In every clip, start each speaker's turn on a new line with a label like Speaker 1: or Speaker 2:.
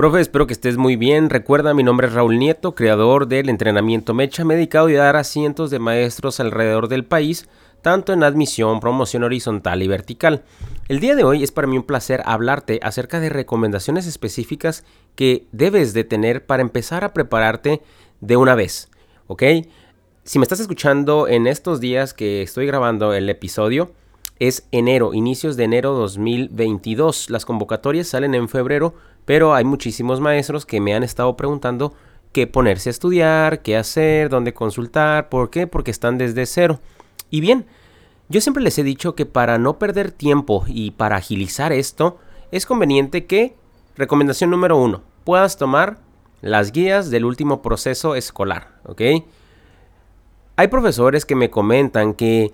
Speaker 1: Profe, espero que estés muy bien. Recuerda, mi nombre es Raúl Nieto, creador del entrenamiento Mecha, me he dedicado a ayudar a cientos de maestros alrededor del país, tanto en admisión, promoción horizontal y vertical. El día de hoy es para mí un placer hablarte acerca de recomendaciones específicas que debes de tener para empezar a prepararte de una vez, ¿ok? Si me estás escuchando en estos días que estoy grabando el episodio, es enero, inicios de enero 2022. Las convocatorias salen en febrero, pero hay muchísimos maestros que me han estado preguntando qué ponerse a estudiar, qué hacer, dónde consultar, ¿por qué? Porque están desde cero. Y bien, yo siempre les he dicho que para no perder tiempo y para agilizar esto, es conveniente que, recomendación número uno, puedas tomar las guías del último proceso escolar, ¿ok? Hay profesores que me comentan que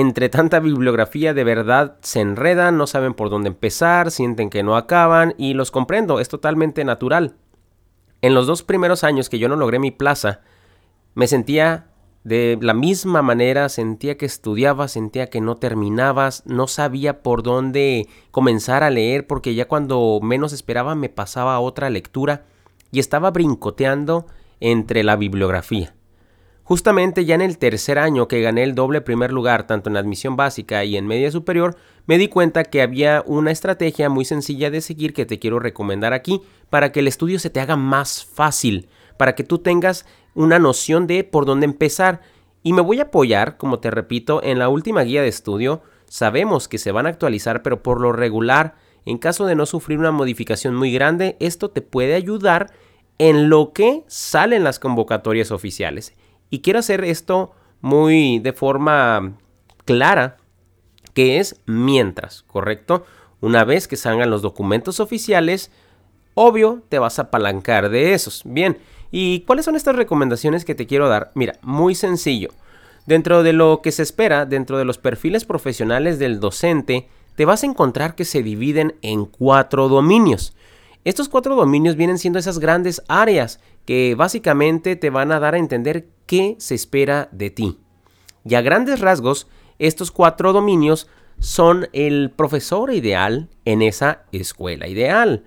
Speaker 1: entre tanta bibliografía de verdad se enredan, no saben por dónde empezar, sienten que no acaban y los comprendo, es totalmente natural. En los dos primeros años que yo no logré mi plaza, me sentía de la misma manera, sentía que estudiaba, sentía que no terminabas, no sabía por dónde comenzar a leer porque ya cuando menos esperaba me pasaba a otra lectura y estaba brincoteando entre la bibliografía. Justamente ya en el tercer año que gané el doble primer lugar tanto en admisión básica y en media superior, me di cuenta que había una estrategia muy sencilla de seguir que te quiero recomendar aquí para que el estudio se te haga más fácil, para que tú tengas una noción de por dónde empezar. Y me voy a apoyar, como te repito, en la última guía de estudio. Sabemos que se van a actualizar, pero por lo regular, en caso de no sufrir una modificación muy grande, esto te puede ayudar en lo que salen las convocatorias oficiales. Y quiero hacer esto muy de forma clara, que es mientras, ¿correcto? Una vez que salgan los documentos oficiales, obvio te vas a apalancar de esos. Bien, ¿y cuáles son estas recomendaciones que te quiero dar? Mira, muy sencillo. Dentro de lo que se espera, dentro de los perfiles profesionales del docente, te vas a encontrar que se dividen en cuatro dominios. Estos cuatro dominios vienen siendo esas grandes áreas que básicamente te van a dar a entender qué se espera de ti. Y a grandes rasgos, estos cuatro dominios son el profesor ideal en esa escuela ideal.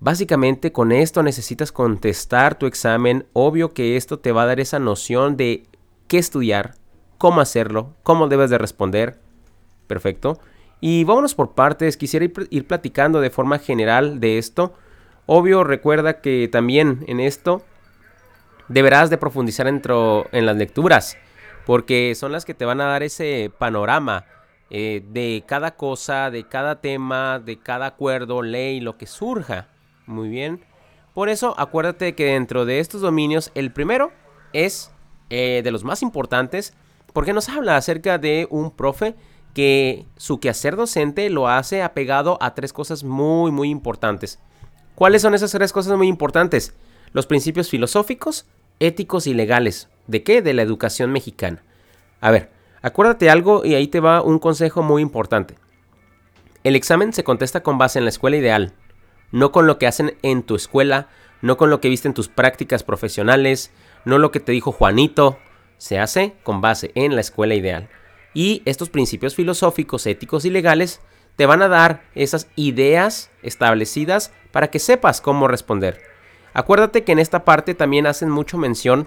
Speaker 1: Básicamente con esto necesitas contestar tu examen. Obvio que esto te va a dar esa noción de qué estudiar, cómo hacerlo, cómo debes de responder. Perfecto. Y vámonos por partes. Quisiera ir, platicando de forma general de esto. Obvio, recuerda que también en esto deberás de profundizar en las lecturas, porque son las que te van a dar ese panorama eh, de cada cosa, de cada tema, de cada acuerdo, ley, lo que surja. Muy bien. Por eso, acuérdate que dentro de estos dominios, el primero es eh, de los más importantes, porque nos habla acerca de un profe que su quehacer docente lo hace apegado a tres cosas muy, muy importantes. ¿Cuáles son esas tres cosas muy importantes? Los principios filosóficos, éticos y legales. ¿De qué? De la educación mexicana. A ver, acuérdate algo y ahí te va un consejo muy importante. El examen se contesta con base en la escuela ideal, no con lo que hacen en tu escuela, no con lo que viste en tus prácticas profesionales, no lo que te dijo Juanito. Se hace con base en la escuela ideal. Y estos principios filosóficos, éticos y legales te van a dar esas ideas establecidas para que sepas cómo responder. Acuérdate que en esta parte también hacen mucho mención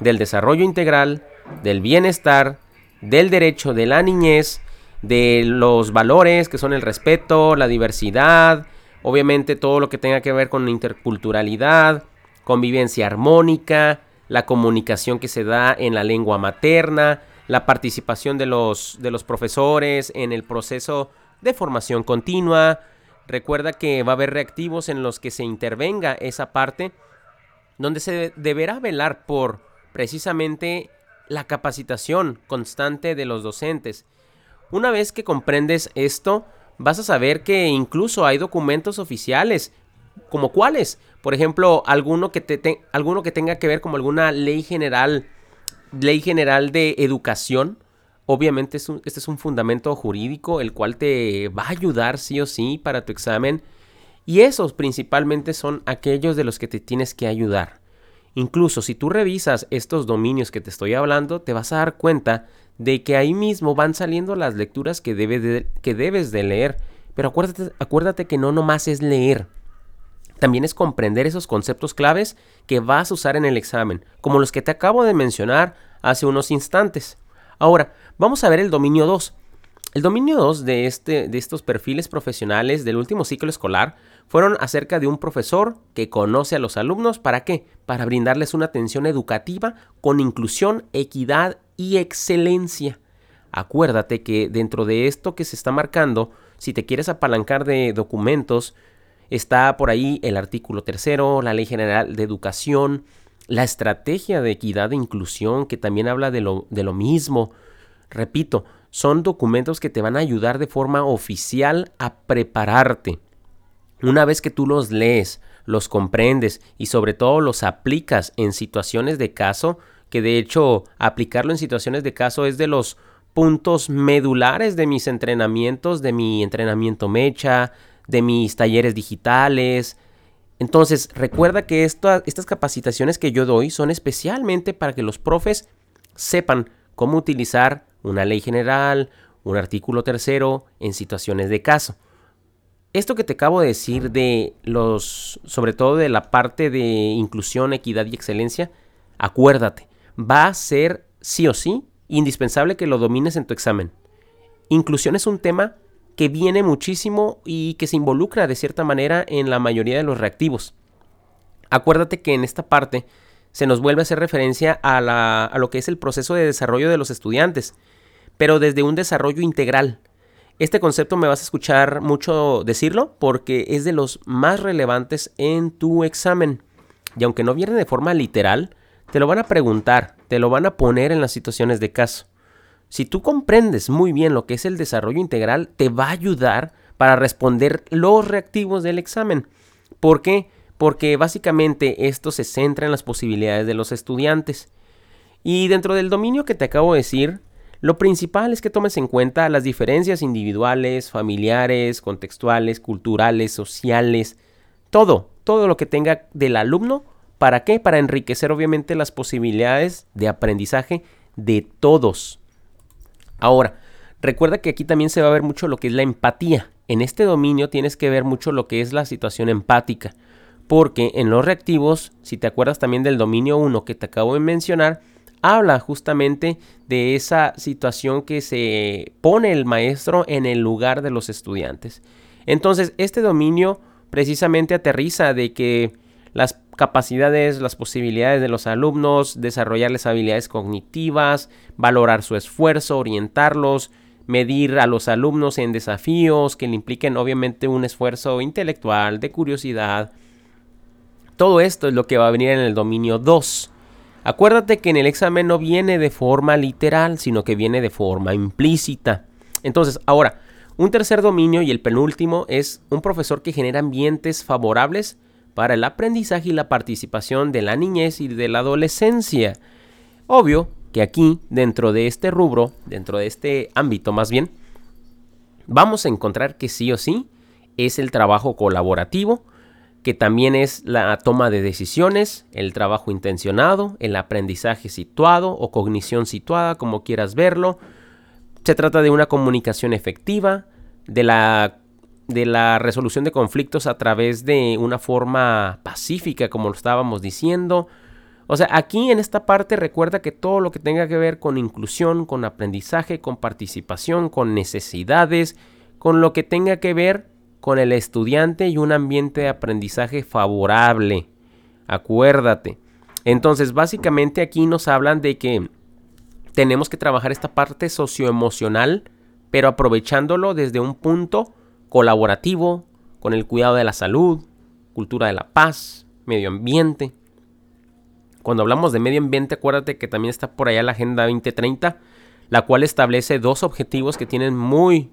Speaker 1: del desarrollo integral, del bienestar, del derecho de la niñez, de los valores que son el respeto, la diversidad, obviamente todo lo que tenga que ver con interculturalidad, convivencia armónica, la comunicación que se da en la lengua materna, la participación de los, de los profesores en el proceso de formación continua. Recuerda que va a haber reactivos en los que se intervenga esa parte, donde se deberá velar por precisamente la capacitación constante de los docentes. Una vez que comprendes esto, vas a saber que incluso hay documentos oficiales, como cuáles, por ejemplo, alguno que, te, alguno que tenga que ver como alguna ley general, ley general de educación, Obviamente este es un fundamento jurídico el cual te va a ayudar sí o sí para tu examen. Y esos principalmente son aquellos de los que te tienes que ayudar. Incluso si tú revisas estos dominios que te estoy hablando, te vas a dar cuenta de que ahí mismo van saliendo las lecturas que, que debes de leer. Pero acuérdate, acuérdate que no nomás es leer. también es comprender esos conceptos claves que vas a usar en el examen, como los que te acabo de mencionar hace unos instantes. Ahora, vamos a ver el dominio 2. El dominio 2 de, este, de estos perfiles profesionales del último ciclo escolar fueron acerca de un profesor que conoce a los alumnos. ¿Para qué? Para brindarles una atención educativa con inclusión, equidad y excelencia. Acuérdate que dentro de esto que se está marcando, si te quieres apalancar de documentos, está por ahí el artículo tercero, la Ley General de Educación, la estrategia de equidad e inclusión, que también habla de lo, de lo mismo. Repito, son documentos que te van a ayudar de forma oficial a prepararte. Una vez que tú los lees, los comprendes y sobre todo los aplicas en situaciones de caso, que de hecho aplicarlo en situaciones de caso es de los puntos medulares de mis entrenamientos, de mi entrenamiento mecha, de mis talleres digitales. Entonces, recuerda que estas capacitaciones que yo doy son especialmente para que los profes sepan cómo utilizar una ley general, un artículo tercero en situaciones de caso. Esto que te acabo de decir de los, sobre todo de la parte de inclusión, equidad y excelencia, acuérdate, va a ser sí o sí indispensable que lo domines en tu examen. Inclusión es un tema que viene muchísimo y que se involucra de cierta manera en la mayoría de los reactivos. Acuérdate que en esta parte se nos vuelve a hacer referencia a, lo que es el proceso de desarrollo de los estudiantes, pero desde un desarrollo integral, este concepto me vas a escuchar mucho decirlo porque es de los más relevantes en tu examen. Y aunque no viene de forma literal, te lo van a preguntar, te lo van a poner en las situaciones de caso. Si tú comprendes muy bien lo que es el desarrollo integral, te va a ayudar para responder los reactivos del examen. ¿Por qué? Porque básicamente esto se centra en las posibilidades de los estudiantes. Y dentro del dominio que te acabo de decir, lo principal es que tomes en cuenta las diferencias individuales, familiares, contextuales, culturales, sociales, todo, todo lo que tenga del alumno. ¿Para qué? Para enriquecer obviamente las posibilidades de aprendizaje de todos. Ahora, recuerda que aquí también se va a ver mucho lo que es la empatía. En este dominio tienes que ver mucho lo que es la situación empática. Porque en los reactivos, si te acuerdas también del dominio 1 que te acabo de mencionar, habla justamente de esa situación que se pone el maestro en el lugar de los estudiantes. Entonces, este dominio precisamente aterriza de que las capacidades, las posibilidades de los alumnos, desarrollarles habilidades cognitivas, valorar su esfuerzo, orientarlos, medir a los alumnos en desafíos que le impliquen obviamente un esfuerzo intelectual, de curiosidad. Todo esto es lo que va a venir en el dominio 2. Acuérdate que en el examen no viene de forma literal, sino que viene de forma implícita. Entonces, ahora, un tercer dominio y el penúltimo es un profesor que genera ambientes favorables para el aprendizaje y la participación de la niñez y de la adolescencia. Obvio que aquí, dentro de este rubro, dentro de este ámbito más bien, vamos a encontrar que sí o sí es el trabajo colaborativo, que también es la toma de decisiones, el trabajo intencionado, el aprendizaje situado o cognición situada, como quieras verlo. Se trata de una comunicación efectiva, de la, de la resolución de conflictos a través de una forma pacífica, como lo estábamos diciendo. O sea, aquí en esta parte recuerda que todo lo que tenga que ver con inclusión, con aprendizaje, con participación, con necesidades, con lo que tenga que ver con el estudiante y un ambiente de aprendizaje favorable. Acuérdate. Entonces, básicamente aquí nos hablan de que tenemos que trabajar esta parte socioemocional, pero aprovechándolo desde un punto colaborativo, con el cuidado de la salud, cultura de la paz, medio ambiente. Cuando hablamos de medio ambiente, acuérdate que también está por allá la Agenda 2030, la cual establece dos objetivos que tienen muy,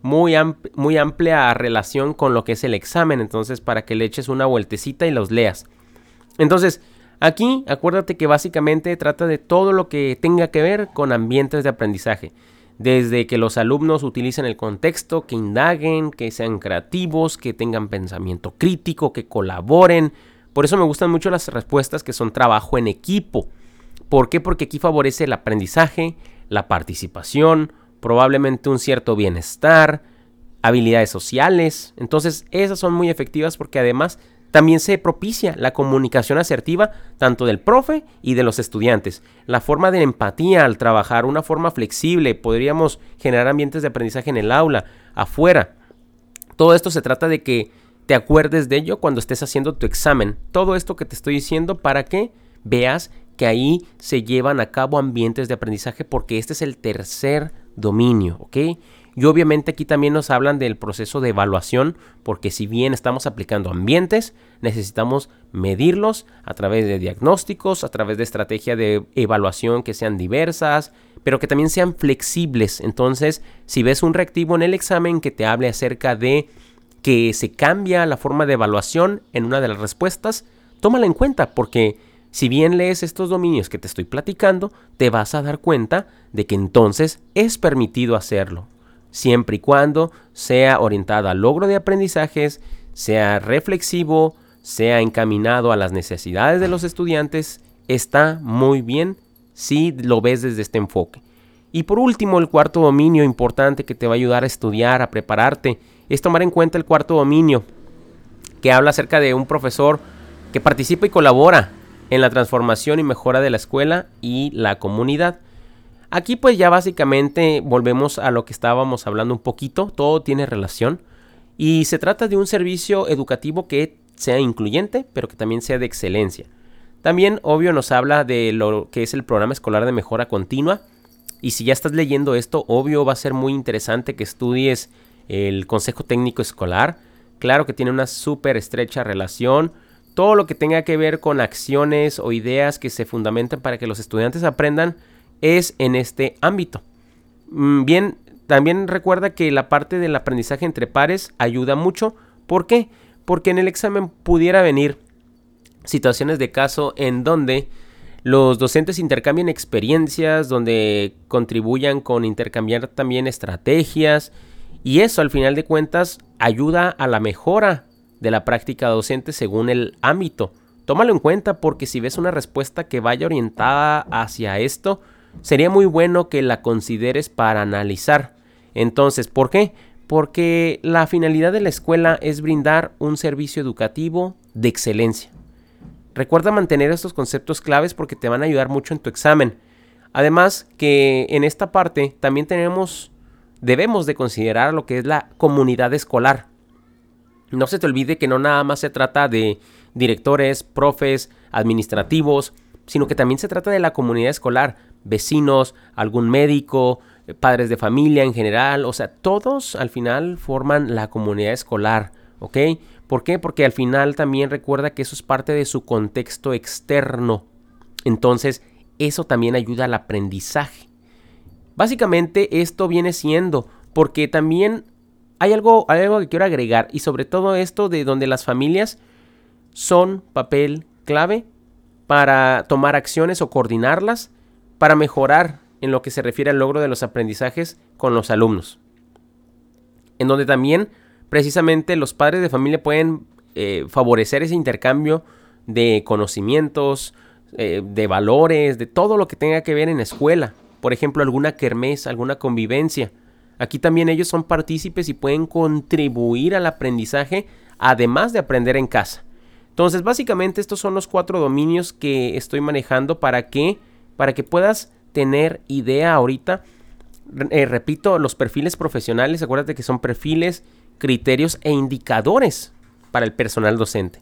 Speaker 1: muy, muy amplia relación con lo que es el examen, entonces para que le eches una vueltecita y los leas. Entonces, aquí acuérdate que básicamente trata de todo lo que tenga que ver con ambientes de aprendizaje. Desde que los alumnos utilicen el contexto, que indaguen, que sean creativos, que tengan pensamiento crítico, que colaboren. Por eso me gustan mucho las respuestas que son trabajo en equipo. ¿Por qué? Porque aquí favorece el aprendizaje, la participación, probablemente un cierto bienestar, habilidades sociales. Entonces esas son muy efectivas porque además También se propicia la comunicación asertiva tanto del profe y de los estudiantes. La forma de empatía al trabajar, una forma flexible, podríamos generar ambientes de aprendizaje en el aula, afuera. Todo esto se trata de que te acuerdes de ello cuando estés haciendo tu examen. Todo esto que te estoy diciendo para que veas que ahí se llevan a cabo ambientes de aprendizaje porque este es el tercer dominio, ¿ok? Y obviamente aquí también nos hablan del proceso de evaluación, porque si bien estamos aplicando ambientes, necesitamos medirlos a través de diagnósticos, a través de estrategias de evaluación que sean diversas, pero que también sean flexibles. Entonces, si ves un reactivo en el examen que te hable acerca de que se cambia la forma de evaluación en una de las respuestas, tómala en cuenta, porque si bien lees estos dominios que te estoy platicando, te vas a dar cuenta de que entonces es permitido hacerlo siempre y cuando sea orientada al logro de aprendizajes, sea reflexivo, sea encaminado a las necesidades de los estudiantes, está muy bien si lo ves desde este enfoque. Y por último, el cuarto dominio importante que te va a ayudar a estudiar, a prepararte, es tomar en cuenta el cuarto dominio, que habla acerca de un profesor que participa y colabora en la transformación y mejora de la escuela y la comunidad. Aquí pues ya básicamente volvemos a lo que estábamos hablando un poquito, todo tiene relación y se trata de un servicio educativo que sea incluyente, pero que también sea de excelencia. También, obvio, nos habla de lo que es el programa escolar de mejora continua. Y si ya estás leyendo esto, obvio va a ser muy interesante que estudies el Consejo Técnico Escolar. Claro que tiene una súper estrecha relación. Todo lo que tenga que ver con acciones o ideas que se fundamenten para que los estudiantes aprendan es en este ámbito. Mm, bien, también recuerda que la parte del aprendizaje entre pares ayuda mucho. ¿Por qué? Porque en el examen pudiera venir situaciones de caso en donde los docentes intercambien experiencias, donde contribuyan con intercambiar también estrategias y eso al final de cuentas ayuda a la mejora de la práctica docente según el ámbito. Tómalo en cuenta porque si ves una respuesta que vaya orientada hacia esto, sería muy bueno que la consideres para analizar. Entonces, ¿por qué? Porque la finalidad de la escuela es brindar un servicio educativo de excelencia. Recuerda mantener estos conceptos claves porque te van a ayudar mucho en tu examen. Además que en esta parte también tenemos, debemos de considerar lo que es la comunidad escolar. No se te olvide que no nada más se trata de directores, profes, administrativos, sino que también se trata de la comunidad escolar, vecinos, algún médico, eh, padres de familia en general, o sea, todos al final forman la comunidad escolar, ¿ok? ¿Por qué? Porque al final también recuerda que eso es parte de su contexto externo. Entonces, eso también ayuda al aprendizaje. Básicamente esto viene siendo porque también hay algo, hay algo que quiero agregar y sobre todo esto de donde las familias son papel clave para tomar acciones o coordinarlas para mejorar en lo que se refiere al logro de los aprendizajes con los alumnos. En donde también precisamente los padres de familia pueden eh, favorecer ese intercambio de conocimientos, eh, de valores, de todo lo que tenga que ver en la escuela. Por ejemplo, alguna kermés, alguna convivencia. Aquí también ellos son partícipes y pueden contribuir al aprendizaje, además de aprender en casa. Entonces, básicamente estos son los cuatro dominios que estoy manejando para que para que puedas tener idea ahorita. Eh, repito, los perfiles profesionales, acuérdate que son perfiles, criterios e indicadores para el personal docente.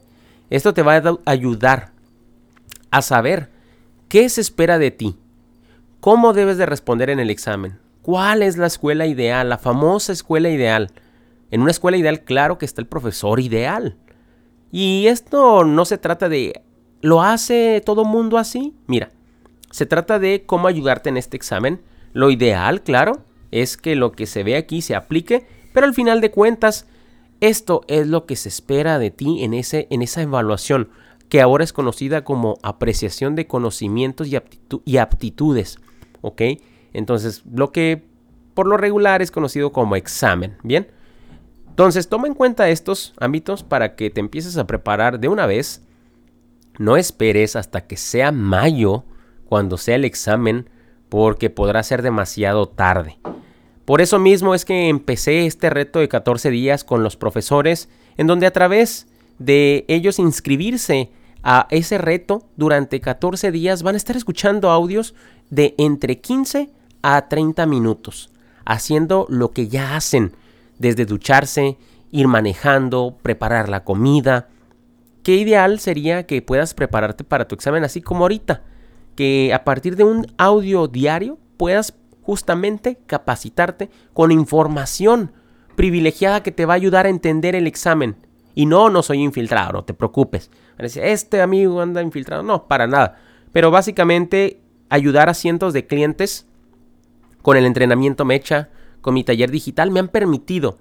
Speaker 1: Esto te va a ayudar a saber qué se espera de ti, cómo debes de responder en el examen, cuál es la escuela ideal, la famosa escuela ideal. En una escuela ideal, claro que está el profesor ideal. Y esto no se trata de, ¿lo hace todo mundo así? Mira, se trata de cómo ayudarte en este examen. Lo ideal, claro, es que lo que se ve aquí se aplique, pero al final de cuentas, esto es lo que se espera de ti en, ese, en esa evaluación, que ahora es conocida como apreciación de conocimientos y, y aptitudes. ¿Ok? Entonces, lo que por lo regular es conocido como examen. Bien. Entonces, toma en cuenta estos ámbitos para que te empieces a preparar de una vez. No esperes hasta que sea mayo cuando sea el examen porque podrá ser demasiado tarde. Por eso mismo es que empecé este reto de 14 días con los profesores en donde a través de ellos inscribirse a ese reto durante 14 días, van a estar escuchando audios de entre 15 a 30 minutos, haciendo lo que ya hacen, desde ducharse, ir manejando, preparar la comida. Qué ideal sería que puedas prepararte para tu examen así como ahorita, que a partir de un audio diario puedas justamente capacitarte con información privilegiada que te va a ayudar a entender el examen. Y no, no soy infiltrado, no te preocupes. Este amigo anda infiltrado. No, para nada. Pero básicamente ayudar a cientos de clientes con el entrenamiento Mecha, con mi taller digital, me han permitido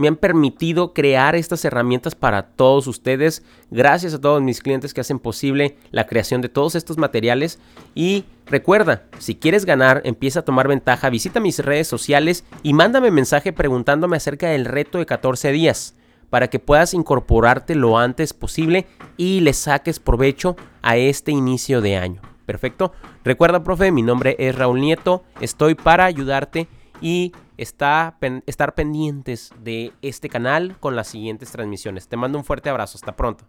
Speaker 1: me han permitido crear estas herramientas para todos ustedes. Gracias a todos mis clientes que hacen posible la creación de todos estos materiales. Y recuerda, si quieres ganar, empieza a tomar ventaja, visita mis redes sociales y mándame mensaje preguntándome acerca del reto de 14 días para que puedas incorporarte lo antes posible y le saques provecho a este inicio de año. Perfecto. Recuerda, profe, mi nombre es Raúl Nieto. Estoy para ayudarte y está, estar pendientes de este canal con las siguientes transmisiones. Te mando un fuerte abrazo, hasta pronto.